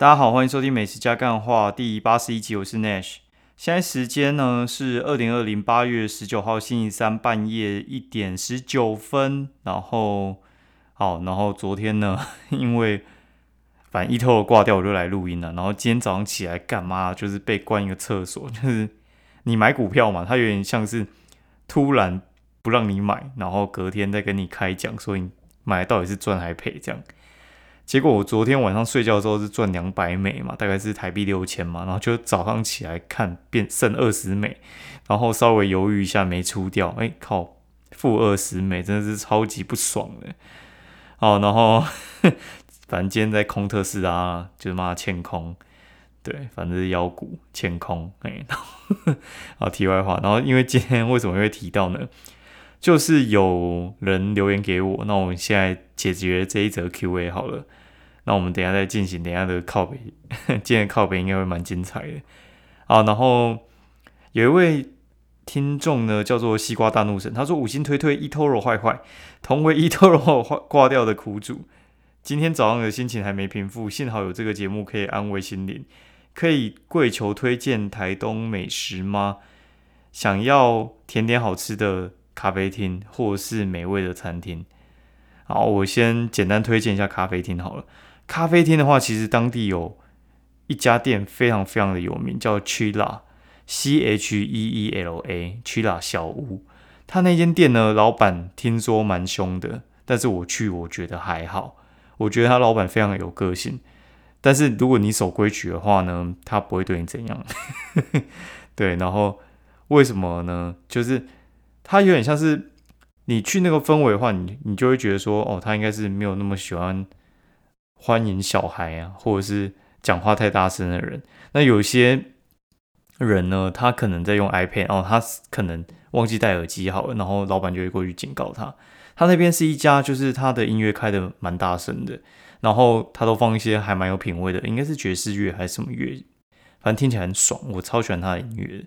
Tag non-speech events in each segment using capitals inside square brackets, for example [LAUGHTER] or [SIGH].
大家好，欢迎收听美食加干话第八十一集，我是 Nash。现在时间呢是二零二零八月十九号星期三半夜一点十九分。然后，好，然后昨天呢，[LAUGHS] 因为反正一头挂掉，我就来录音了。然后今天早上起来干嘛？就是被关一个厕所，就是你买股票嘛，它有点像是突然不让你买，然后隔天再跟你开讲，说你买到底是赚还赔这样。结果我昨天晚上睡觉的时候是赚两百美嘛，大概是台币六千嘛，然后就早上起来看变剩二十美，然后稍微犹豫一下没出掉，哎靠，负二十美真的是超级不爽的。哦，然后 [LAUGHS] 反正今天在空特斯拉，就是骂欠空，对，反正是妖股欠空，哎，[LAUGHS] 好题外话，然后因为今天为什么会提到呢？就是有人留言给我，那我们现在解决这一则 Q&A 好了。那我们等下再进行等下的靠北，[LAUGHS] 今天靠北应该会蛮精彩的。好，然后有一位听众呢，叫做西瓜大怒神，他说五星推推 eToro 坏坏，同为 eToro 挂挂掉的苦主，今天早上的心情还没平复，幸好有这个节目可以安慰心灵。可以跪求推荐台东美食吗？想要甜点好吃的咖啡厅，或是美味的餐厅。好，我先简单推荐一下咖啡厅好了。咖啡厅的话，其实当地有一家店非常非常的有名，叫 Chila，C H E E L A，Chila 小屋。他那间店呢，老板听说蛮凶的，但是我去我觉得还好。我觉得他老板非常有个性，但是如果你守规矩的话呢，他不会对你怎样。[LAUGHS] 对，然后为什么呢？就是他有点像是你去那个氛围的话，你你就会觉得说，哦，他应该是没有那么喜欢。欢迎小孩啊，或者是讲话太大声的人。那有些人呢，他可能在用 iPad，哦，他可能忘记戴耳机好了，然后老板就会过去警告他。他那边是一家，就是他的音乐开的蛮大声的，然后他都放一些还蛮有品味的，应该是爵士乐还是什么乐，反正听起来很爽。我超喜欢他的音乐。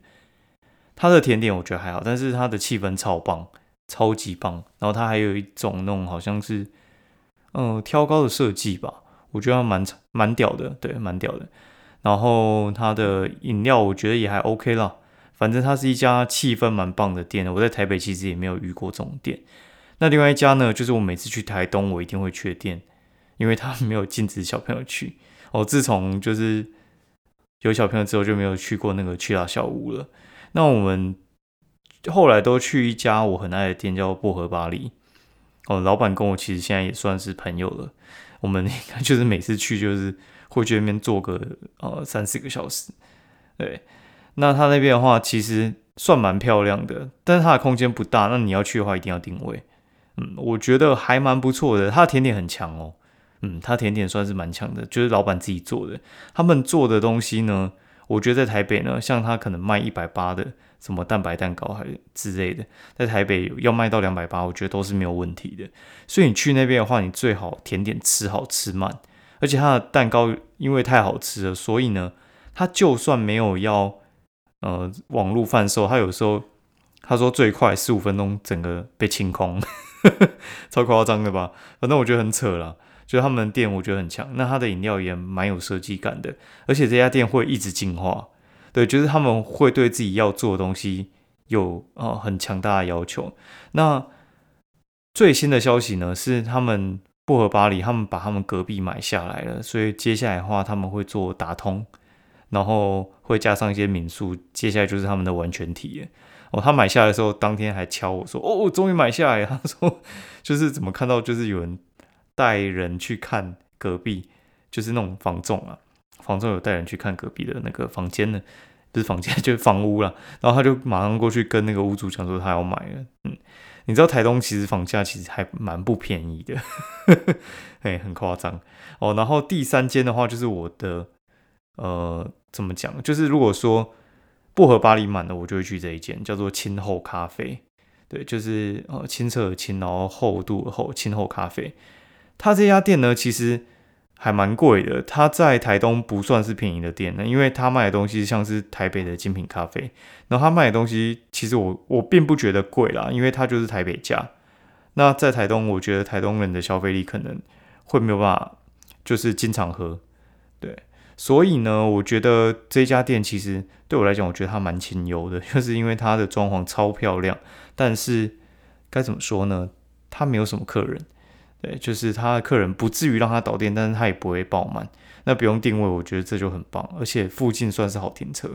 他的甜点我觉得还好，但是他的气氛超棒，超级棒。然后他还有一种那种好像是，嗯，挑高的设计吧。我觉得蛮蛮屌的，对，蛮屌的。然后它的饮料我觉得也还 OK 啦，反正它是一家气氛蛮棒的店。我在台北其实也没有遇过这种店。那另外一家呢，就是我每次去台东我一定会去的店，因为它 [LAUGHS] 没有禁止小朋友去。哦，自从就是有小朋友之后就没有去过那个去拉小屋了。那我们后来都去一家我很爱的店，叫薄荷巴黎。哦，老板跟我其实现在也算是朋友了。我们就是每次去就是会去那边坐个呃三四个小时，对。那它那边的话其实算蛮漂亮的，但是它的空间不大。那你要去的话一定要定位。嗯，我觉得还蛮不错的。它的甜点很强哦。嗯，它甜点算是蛮强的，就是老板自己做的。他们做的东西呢，我觉得在台北呢，像他可能卖一百八的什么蛋白蛋糕还之类的，在台北要卖到两百八，我觉得都是没有问题的。所以你去那边的话，你最好甜点吃好吃慢，而且它的蛋糕因为太好吃了，所以呢，它就算没有要呃网络贩售，它有时候他说最快十五分钟整个被清空，[LAUGHS] 超夸张的吧？反正我觉得很扯了，就他们店我觉得很强，那他的饮料也蛮有设计感的，而且这家店会一直进化，对，就是他们会对自己要做的东西有呃很强大的要求，那。最新的消息呢是，他们薄荷巴黎，他们把他们隔壁买下来了，所以接下来的话他们会做打通，然后会加上一些民宿，接下来就是他们的完全体验哦，他买下来的时候，当天还敲我说：“哦，终于买下来。”他说：“ [LAUGHS] 就是怎么看到就是有人带人去看隔壁，就是那种房仲啊，房仲有带人去看隔壁的那个房间呢，不是房间 [LAUGHS] 就是房屋了。然后他就马上过去跟那个屋主讲说他要买了，嗯。”你知道台东其实房价其实还蛮不便宜的，[LAUGHS] 哎，很夸张哦。然后第三间的话就是我的，呃，怎么讲？就是如果说薄荷巴黎满了，我就会去这一间，叫做清厚咖啡。对，就是呃清澈的清，然后厚度厚，清厚咖啡。它这家店呢，其实。还蛮贵的，它在台东不算是便宜的店呢，因为它卖的东西像是台北的精品咖啡，然后它卖的东西其实我我并不觉得贵啦，因为它就是台北价。那在台东，我觉得台东人的消费力可能会没有办法，就是经常喝，对，所以呢，我觉得这家店其实对我来讲，我觉得它蛮清幽的，就是因为它的装潢超漂亮，但是该怎么说呢？它没有什么客人，对，就是他的客人不至于让他倒店，但是他也不会爆满。那不用定位，我觉得这就很棒，而且附近算是好停车。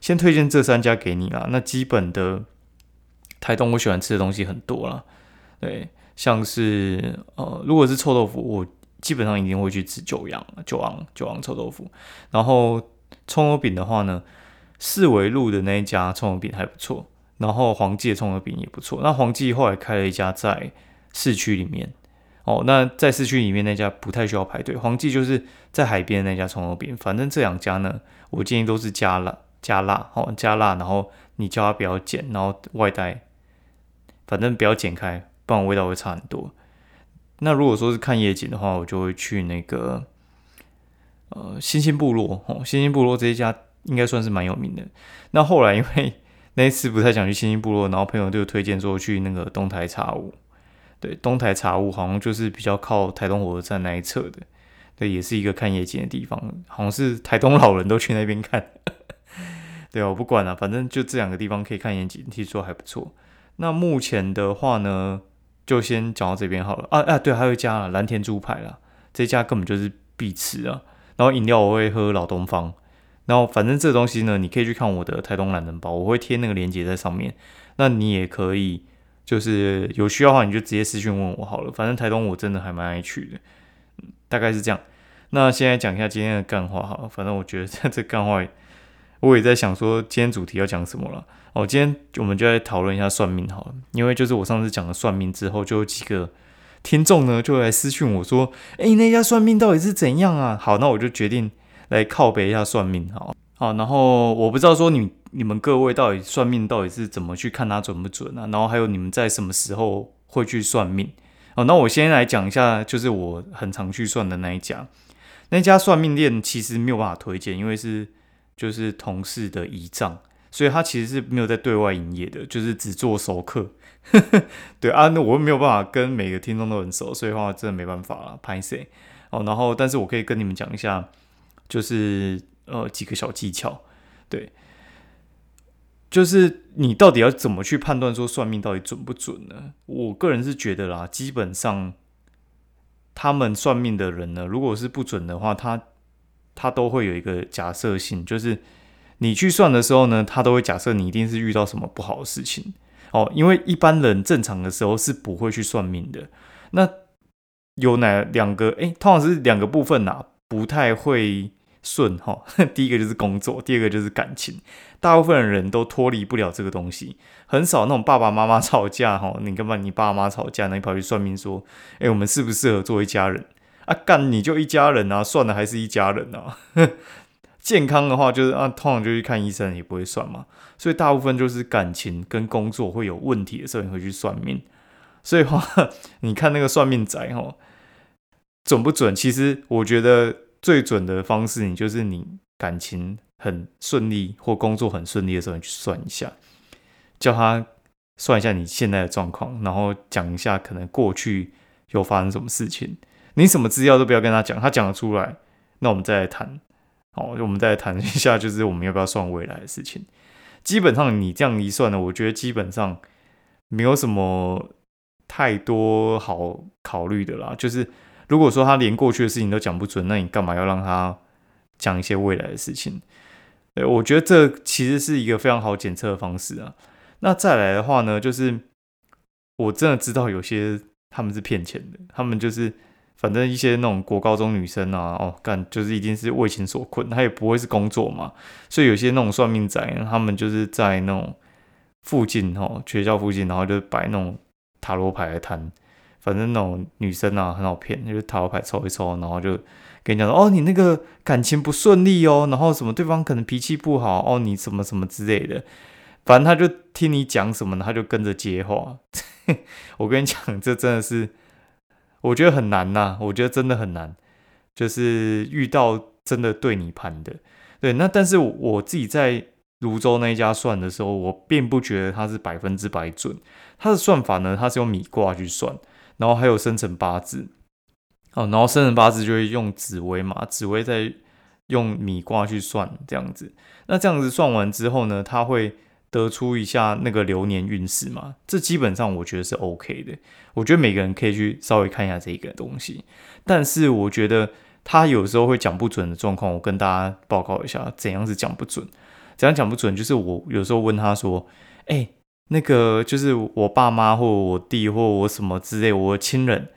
先推荐这三家给你啦。那基本的台东我喜欢吃的东西很多啦，对，像是呃，如果是臭豆腐，我基本上一定会去吃九阳、九昂、九昂臭豆腐。然后葱油饼的话呢，四维路的那一家葱油饼还不错，然后黄记的葱油饼也不错。那黄记后来开了一家在市区里面。哦，那在市区里面那家不太需要排队。黄记就是在海边那家葱油饼，反正这两家呢，我建议都是加辣加辣，哦加辣，然后你叫他不要剪，然后外带，反正不要剪开，不然味道会差很多。那如果说是看夜景的话，我就会去那个呃星星部落，哦星星部落这一家应该算是蛮有名的。那后来因为 [LAUGHS] 那一次不太想去星星部落，然后朋友就推荐说去那个东台茶屋。对，东台茶屋好像就是比较靠台东火车站那一侧的，对，也是一个看夜景的地方，好像是台东老人都去那边看。[LAUGHS] 对啊，我不管了，反正就这两个地方可以看夜景，听说还不错。那目前的话呢，就先讲到这边好了。啊啊，对，还有一家蓝田猪排啦，这家根本就是必吃啊。然后饮料我会喝老东方，然后反正这东西呢，你可以去看我的台东懒人包，我会贴那个链接在上面，那你也可以。就是有需要的话，你就直接私讯问我好了。反正台东我真的还蛮爱去的，大概是这样。那现在讲一下今天的干话哈。反正我觉得在这干话，我也在想说今天主题要讲什么了。哦，今天我们就来讨论一下算命好了。因为就是我上次讲了算命之后，就有几个听众呢就来私讯我说：“哎，那家算命到底是怎样啊？”好，那我就决定来靠北一下算命好。好，然后我不知道说你。你们各位到底算命到底是怎么去看它准不准啊？然后还有你们在什么时候会去算命？哦，那我先来讲一下，就是我很常去算的那一家，那家算命店其实没有办法推荐，因为是就是同事的遗仗，所以他其实是没有在对外营业的，就是只做熟客。[LAUGHS] 对啊，那我没有办法跟每个听众都很熟，所以话真的没办法了，拍谁？哦，然后但是我可以跟你们讲一下，就是呃几个小技巧，对。就是你到底要怎么去判断说算命到底准不准呢？我个人是觉得啦，基本上他们算命的人呢，如果是不准的话，他他都会有一个假设性，就是你去算的时候呢，他都会假设你一定是遇到什么不好的事情哦。因为一般人正常的时候是不会去算命的。那有哪两个？诶，通常是两个部分呐，不太会。顺哈，[LAUGHS] 第一个就是工作，第二个就是感情。大部分人都脱离不了这个东西，很少那种爸爸妈妈吵架哈，你跟你爸妈吵架，那你跑去算命说，哎，我们适不适合做一家人啊？干你就一家人啊，算了还是一家人啊。[LAUGHS] 健康的话就是啊，通常就去看医生，也不会算嘛。所以大部分就是感情跟工作会有问题的时候，你会去算命。所以话，[LAUGHS] 你看那个算命仔哈，准不准？其实我觉得。最准的方式，你就是你感情很顺利或工作很顺利的时候，你去算一下，叫他算一下你现在的状况，然后讲一下可能过去有发生什么事情。你什么资料都不要跟他讲，他讲得出来，那我们再来谈。好，我们再来谈一下，就是我们要不要算未来的事情。基本上你这样一算呢，我觉得基本上没有什么太多好考虑的啦，就是。如果说他连过去的事情都讲不准，那你干嘛要让他讲一些未来的事情？对，我觉得这其实是一个非常好检测的方式啊。那再来的话呢，就是我真的知道有些他们是骗钱的，他们就是反正一些那种国高中女生啊，哦，干就是一定是为情所困，他也不会是工作嘛，所以有些那种算命仔，他们就是在那种附近哦，学校附近，然后就摆那种塔罗牌的摊。反正那种女生啊很好骗，就是塔罗牌抽一抽，然后就跟你讲说，哦，你那个感情不顺利哦，然后什么对方可能脾气不好哦，你什么什么之类的，反正他就听你讲什么，他就跟着接话。我跟你讲，这真的是我觉得很难呐，我觉得真的很难，就是遇到真的对你盘的，对，那但是我自己在泸州那一家算的时候，我并不觉得它是百分之百准，它的算法呢，它是用米卦去算。然后还有生辰八字，哦，然后生辰八字就会用紫微嘛，紫微再用米卦去算这样子。那这样子算完之后呢，他会得出一下那个流年运势嘛？这基本上我觉得是 OK 的。我觉得每个人可以去稍微看一下这个东西。但是我觉得他有时候会讲不准的状况，我跟大家报告一下，怎样是讲不准？怎样讲不准？就是我有时候问他说：“哎，那个就是我爸妈或我弟或我什么之类，我亲人。”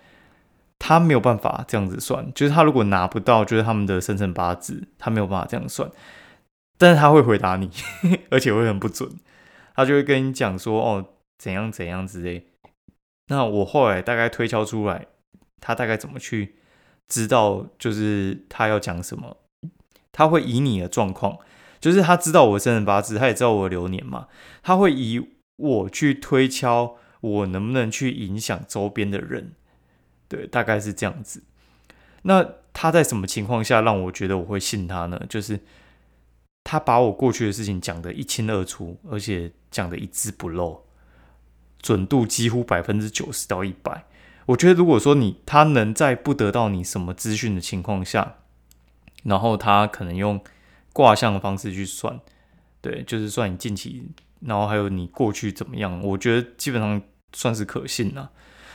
他没有办法这样子算，就是他如果拿不到，就是他们的生辰八字，他没有办法这样算。但是他会回答你，[LAUGHS] 而且会很不准，他就会跟你讲说哦怎样怎样之类。那我后来大概推敲出来，他大概怎么去知道，就是他要讲什么，他会以你的状况，就是他知道我生辰八字，他也知道我的流年嘛，他会以我去推敲我能不能去影响周边的人。对，大概是这样子。那他在什么情况下让我觉得我会信他呢？就是他把我过去的事情讲得一清二楚，而且讲得一字不漏，准度几乎百分之九十到一百。我觉得如果说你他能在不得到你什么资讯的情况下，然后他可能用卦象的方式去算，对，就是算你近期，然后还有你过去怎么样，我觉得基本上算是可信了。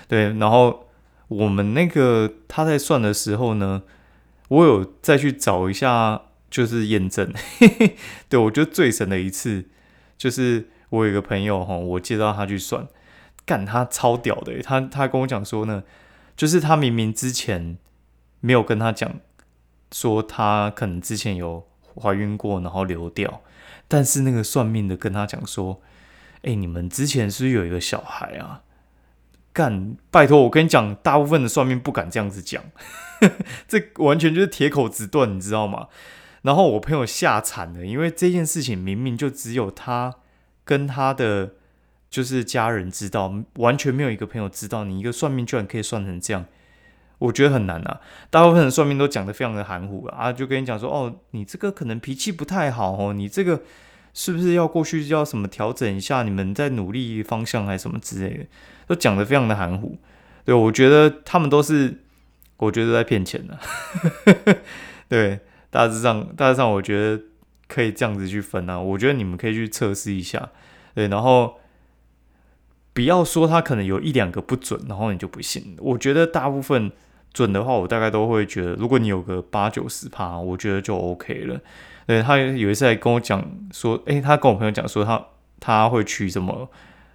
对，然后。我们那个他在算的时候呢，我有再去找一下，就是验证。[LAUGHS] 对我觉得最神的一次，就是我有一个朋友哈，我介绍他去算，干他超屌的。他他跟我讲说呢，就是他明明之前没有跟他讲说他可能之前有怀孕过，然后流掉，但是那个算命的跟他讲说，哎，你们之前是不是有一个小孩啊？干，拜托，我跟你讲，大部分的算命不敢这样子讲，[LAUGHS] 这完全就是铁口直断，你知道吗？然后我朋友吓惨了，因为这件事情明明就只有他跟他的就是家人知道，完全没有一个朋友知道。你一个算命居然可以算成这样，我觉得很难啊。大部分的算命都讲的非常的含糊啊，就跟你讲说，哦，你这个可能脾气不太好哦，你这个是不是要过去要什么调整一下？你们在努力方向还是什么之类的？都讲的非常的含糊，对我觉得他们都是，我觉得在骗钱的，[LAUGHS] 对，大致上大致上我觉得可以这样子去分啊，我觉得你们可以去测试一下，对，然后不要说他可能有一两个不准，然后你就不信，我觉得大部分准的话，我大概都会觉得，如果你有个八九十趴，我觉得就 OK 了。对他有一次还跟我讲说，诶，他跟我朋友讲说他他会娶什么。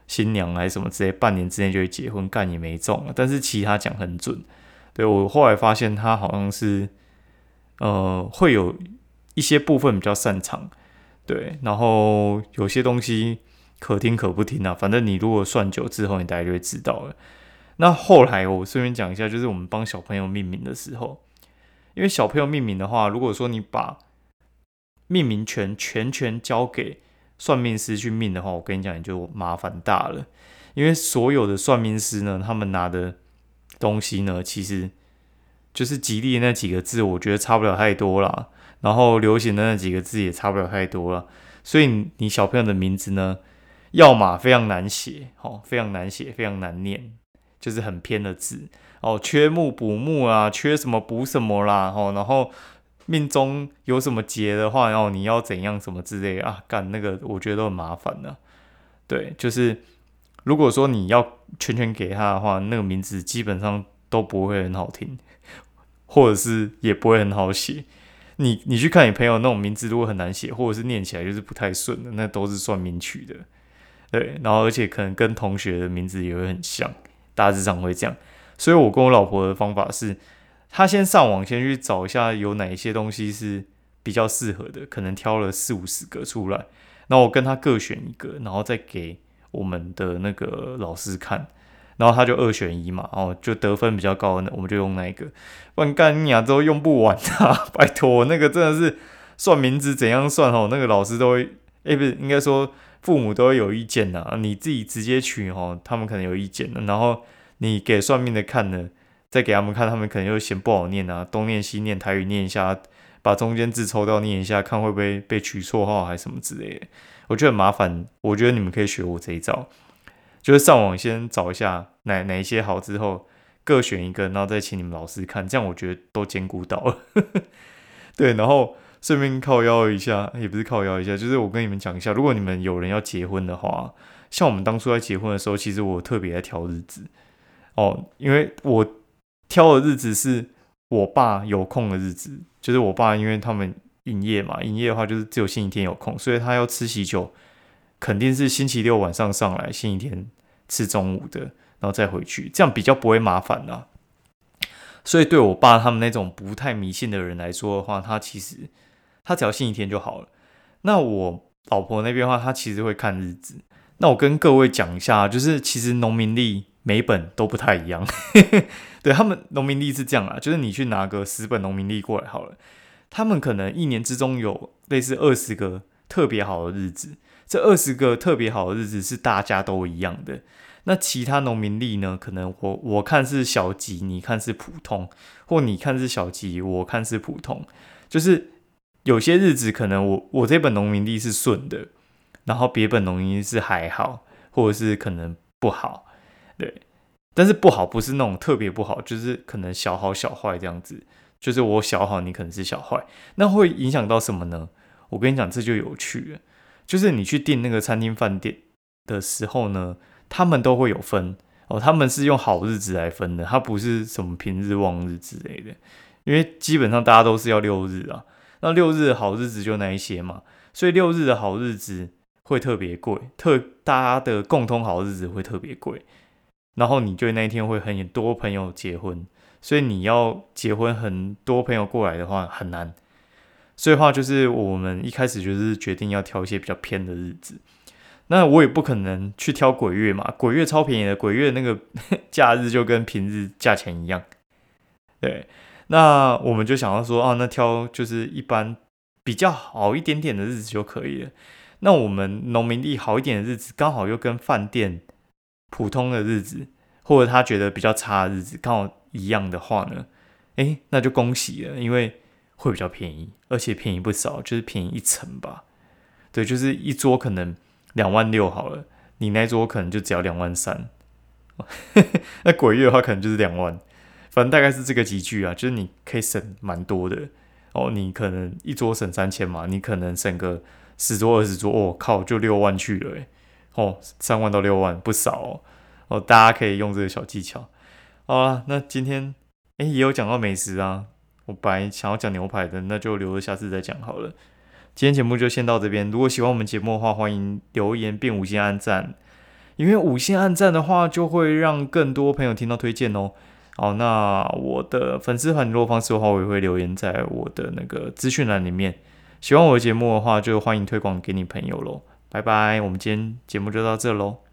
新娘还是什么之类，半年之内就会结婚，干也没中了。但是其他讲很准，对我后来发现他好像是，呃，会有一些部分比较擅长，对，然后有些东西可听可不听啊。反正你如果算久之后，你大概就会知道了。那后来我顺便讲一下，就是我们帮小朋友命名的时候，因为小朋友命名的话，如果说你把命名权全权交给算命师去命的话，我跟你讲，你就麻烦大了。因为所有的算命师呢，他们拿的东西呢，其实就是吉利那几个字，我觉得差不了太多了。然后流行的那几个字也差不了太多了。所以你小朋友的名字呢，要么非常难写，哦，非常难写，非常难念，就是很偏的字哦，缺木补木啊，缺什么补什么啦，哦，然后。命中有什么劫的话，然后你要怎样什么之类啊？干那个，我觉得都很麻烦的。对，就是如果说你要全权给他的话，那个名字基本上都不会很好听，或者是也不会很好写。你你去看你朋友那种名字，如果很难写，或者是念起来就是不太顺的，那都是算命取的。对，然后而且可能跟同学的名字也会很像，大致上会这样。所以我跟我老婆的方法是。她先上网，先去找一下有哪一些东西是比较适合的，可能挑了四五十个出来，然后我跟她各选一个，然后再给我们的那个老师看，然后他就二选一嘛，然后就得分比较高的，我们就用那一个。不然干你啊，都用不完啊！[LAUGHS] 拜托，那个真的是算名字怎样算哦，那个老师都会，哎，不是，应该说父母都会有意见的。你自己直接取哦，他们可能有意见的。然后你给算命的看呢？再给他们看，他们可能又嫌不好念啊，东念西念，台语念一下，把中间字抽掉念一下，看会不会被取错号还是什么之类的。我觉得很麻烦，我觉得你们可以学我这一招，就是上网先找一下哪哪一些好，之后各选一个，然后再请你们老师看，这样我觉得都兼顾到了。[LAUGHS] 对，然后顺便靠腰一下，也不是靠腰一下，就是我跟你们讲一下，如果你们有人要结婚的话，像我们当初在结婚的时候，其实我特别在挑日子哦，因为我挑的日子是我爸有空的日子，就是我爸因为他们营业嘛，营业的话就是只有星期天有空，所以他要吃喜酒，肯定是星期六晚上上来，星期天吃中午的，然后再回去，这样比较不会麻烦啦。所以对我爸他们那种不太迷信的人来说的话，他其实他只要信一天就好了。那我老婆那边的话，她其实会看日子。那我跟各位讲一下，就是其实农民历每本都不太一样。[LAUGHS] 对他们农民历是这样啊，就是你去拿个十本农民历过来好了，他们可能一年之中有类似二十个特别好的日子，这二十个特别好的日子是大家都一样的。那其他农民历呢？可能我我看是小吉，你看是普通，或你看是小吉，我看是普通。就是有些日子可能我我这本农民历是顺的，然后别本农民是还好，或者是可能不好，对。但是不好不是那种特别不好，就是可能小好小坏这样子。就是我小好，你可能是小坏，那会影响到什么呢？我跟你讲，这就有趣了。就是你去订那个餐厅饭店的时候呢。他们都会有分哦，他们是用好日子来分的，它不是什么平日望日之类的，因为基本上大家都是要六日啊，那六日的好日子就那一些嘛，所以六日的好日子会特别贵，特大家的共通好日子会特别贵，然后你就那一天会很多朋友结婚，所以你要结婚很多朋友过来的话很难，所以话就是我们一开始就是决定要挑一些比较偏的日子。那我也不可能去挑鬼月嘛，鬼月超便宜的，鬼月那个 [LAUGHS] 假日就跟平日价钱一样。对，那我们就想要说，啊，那挑就是一般比较好一点点的日子就可以了。那我们农民历好一点的日子，刚好又跟饭店普通的日子，或者他觉得比较差的日子刚好一样的话呢，诶，那就恭喜了，因为会比较便宜，而且便宜不少，就是便宜一成吧。对，就是一桌可能。两万六好了，你那桌可能就只要两万三，[LAUGHS] 那鬼月的话可能就是两万，反正大概是这个集聚啊，就是你可以省蛮多的哦。你可能一桌省三千嘛，你可能省个十桌二十桌，我靠，就六万去了诶。哦，三万到六万不少哦。哦，大家可以用这个小技巧。好了，那今天诶也有讲到美食啊，我本来想要讲牛排的，那就留着下次再讲好了。今天节目就先到这边。如果喜欢我们节目的话，欢迎留言并五星按赞，因为五星按赞的话，就会让更多朋友听到推荐哦。好，那我的粉丝团联络方式的话，我也会留言在我的那个资讯栏里面。喜欢我的节目的话，就欢迎推广给你朋友喽。拜拜，我们今天节目就到这喽。